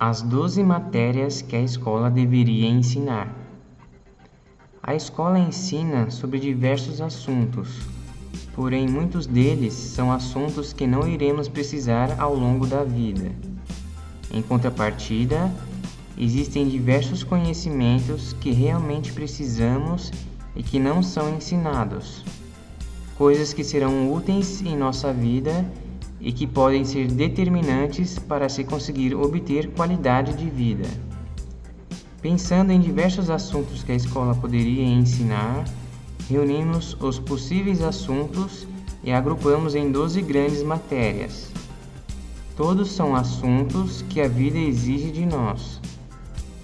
As 12 matérias que a escola deveria ensinar. A escola ensina sobre diversos assuntos, porém muitos deles são assuntos que não iremos precisar ao longo da vida. Em contrapartida, existem diversos conhecimentos que realmente precisamos e que não são ensinados, coisas que serão úteis em nossa vida e que podem ser determinantes para se conseguir obter qualidade de vida. Pensando em diversos assuntos que a escola poderia ensinar, reunimos os possíveis assuntos e agrupamos em 12 grandes matérias. Todos são assuntos que a vida exige de nós.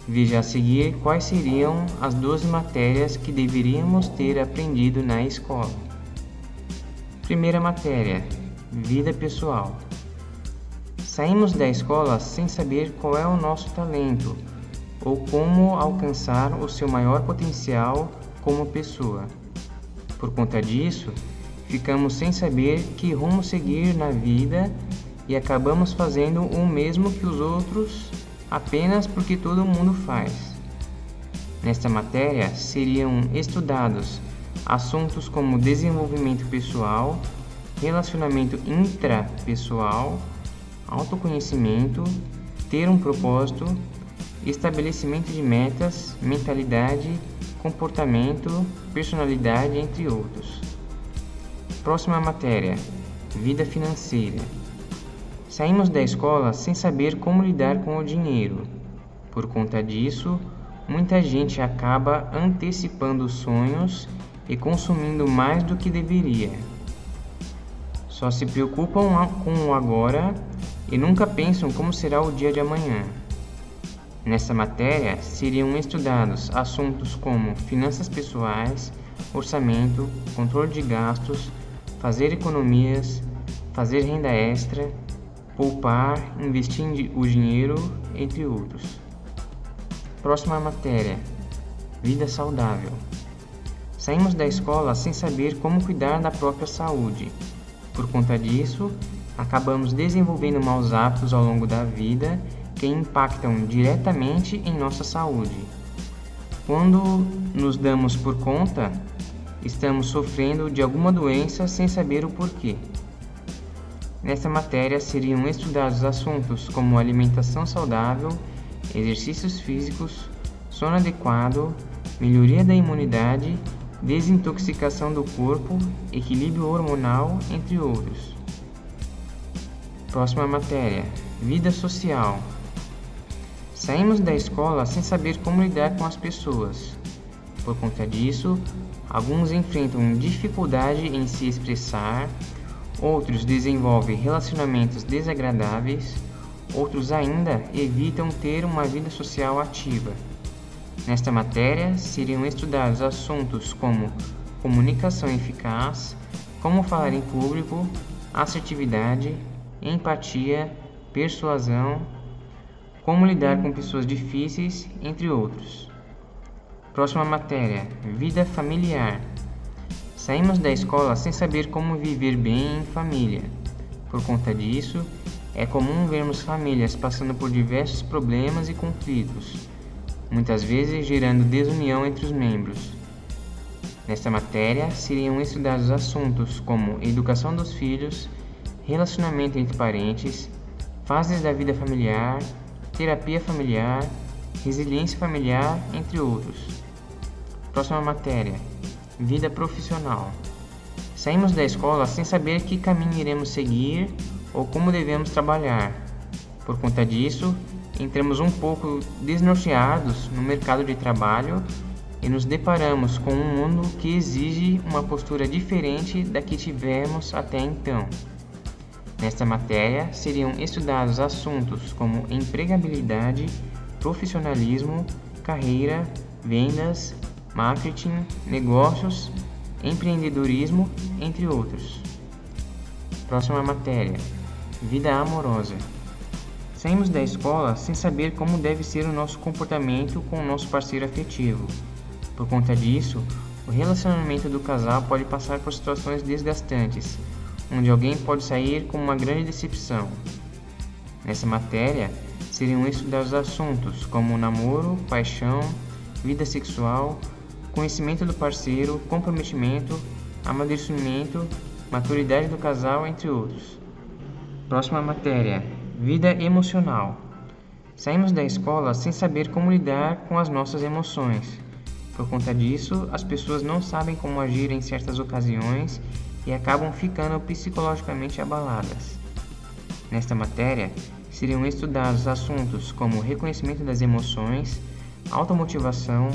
Veja a seguir quais seriam as 12 matérias que deveríamos ter aprendido na escola. Primeira matéria: Vida pessoal. Saímos da escola sem saber qual é o nosso talento ou como alcançar o seu maior potencial como pessoa. Por conta disso, ficamos sem saber que rumo seguir na vida e acabamos fazendo o mesmo que os outros apenas porque todo mundo faz. Nesta matéria seriam estudados assuntos como desenvolvimento pessoal, relacionamento intrapessoal, autoconhecimento, ter um propósito, estabelecimento de metas, mentalidade, comportamento, personalidade, entre outros. Próxima matéria: Vida financeira. Saímos da escola sem saber como lidar com o dinheiro. Por conta disso, muita gente acaba antecipando sonhos e consumindo mais do que deveria. Só se preocupam com o agora e nunca pensam como será o dia de amanhã. Nessa matéria seriam estudados assuntos como finanças pessoais, orçamento, controle de gastos, fazer economias, fazer renda extra, poupar, investir o dinheiro, entre outros. Próxima matéria: Vida saudável. Saímos da escola sem saber como cuidar da própria saúde. Por conta disso, acabamos desenvolvendo maus hábitos ao longo da vida que impactam diretamente em nossa saúde. Quando nos damos por conta, estamos sofrendo de alguma doença sem saber o porquê. Nesta matéria seriam estudados assuntos como alimentação saudável, exercícios físicos, sono adequado, melhoria da imunidade desintoxicação do corpo, equilíbrio hormonal, entre outros. Próxima matéria: Vida social. Saímos da escola sem saber como lidar com as pessoas. Por conta disso, alguns enfrentam dificuldade em se expressar, outros desenvolvem relacionamentos desagradáveis, outros ainda evitam ter uma vida social ativa. Nesta matéria seriam estudados assuntos como comunicação eficaz, como falar em público, assertividade, empatia, persuasão, como lidar com pessoas difíceis, entre outros. Próxima matéria: Vida familiar. Saímos da escola sem saber como viver bem em família. Por conta disso, é comum vermos famílias passando por diversos problemas e conflitos muitas vezes gerando desunião entre os membros. Nesta matéria seriam estudados assuntos como educação dos filhos, relacionamento entre parentes, fases da vida familiar, terapia familiar, resiliência familiar, entre outros. Próxima matéria: Vida profissional. Saímos da escola sem saber que caminho iremos seguir ou como devemos trabalhar. Por conta disso, entramos um pouco desnorteados no mercado de trabalho e nos deparamos com um mundo que exige uma postura diferente da que tivemos até então. Nesta matéria seriam estudados assuntos como empregabilidade, profissionalismo, carreira, vendas, marketing, negócios, empreendedorismo, entre outros. Próxima matéria: Vida amorosa. Saímos da escola sem saber como deve ser o nosso comportamento com o nosso parceiro afetivo. Por conta disso, o relacionamento do casal pode passar por situações desgastantes, onde alguém pode sair com uma grande decepção. Nessa matéria, seriam estudados assuntos como namoro, paixão, vida sexual, conhecimento do parceiro, comprometimento, amadurecimento, maturidade do casal, entre outros. Próxima matéria: vida emocional. Saímos da escola sem saber como lidar com as nossas emoções. Por conta disso, as pessoas não sabem como agir em certas ocasiões e acabam ficando psicologicamente abaladas. Nesta matéria, seriam estudados assuntos como reconhecimento das emoções, automotivação,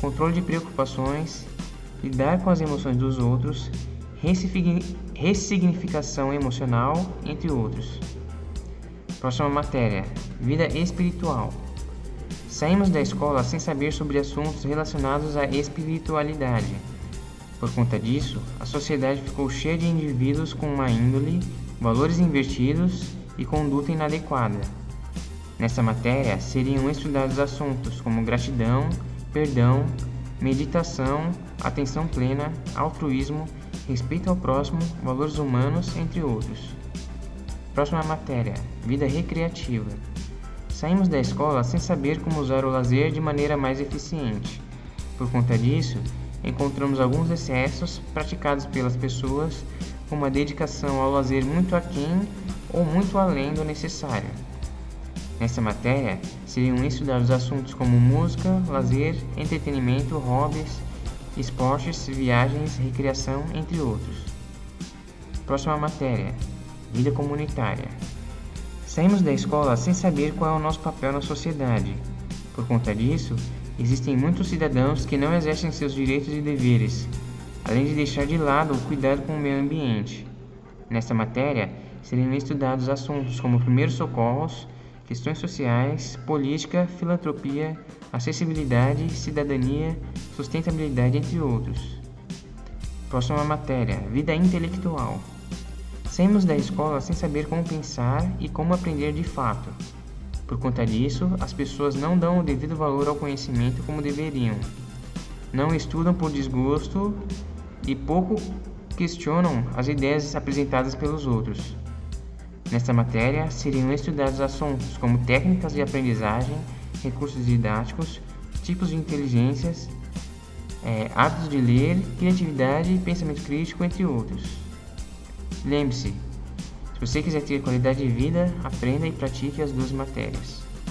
controle de preocupações, lidar com as emoções dos outros, ressignificação emocional, entre outros. Próxima matéria: Vida espiritual. Saímos da escola sem saber sobre assuntos relacionados à espiritualidade. Por conta disso, a sociedade ficou cheia de indivíduos com uma índole, valores invertidos e conduta inadequada. Nessa matéria seriam estudados assuntos como gratidão, perdão, meditação, atenção plena, altruísmo, respeito ao próximo, valores humanos, entre outros. Próxima matéria: Vida recreativa. Saímos da escola sem saber como usar o lazer de maneira mais eficiente. Por conta disso, encontramos alguns excessos praticados pelas pessoas com uma dedicação ao lazer muito aquém ou muito além do necessário. Nessa matéria, seriam estudados assuntos como música, lazer, entretenimento, hobbies, esportes, viagens, recreação, entre outros. Próxima matéria: Vida comunitária. Saímos da escola sem saber qual é o nosso papel na sociedade. Por conta disso, existem muitos cidadãos que não exercem seus direitos e deveres, além de deixar de lado o cuidado com o meio ambiente. Nesta matéria, seriam estudados assuntos como primeiros socorros, questões sociais, política, filantropia, acessibilidade, cidadania, sustentabilidade, entre outros. Próxima matéria: Vida intelectual. Saímos da escola sem saber como pensar e como aprender de fato. Por conta disso, as pessoas não dão o devido valor ao conhecimento como deveriam. Não estudam por desgosto e pouco questionam as ideias apresentadas pelos outros. Nesta matéria, seriam estudados assuntos como técnicas de aprendizagem, recursos didáticos, tipos de inteligências, é, hábitos de ler, criatividade, pensamento crítico, entre outros. Lembre-se, se você quiser ter qualidade de vida, aprenda e pratique as duas matérias.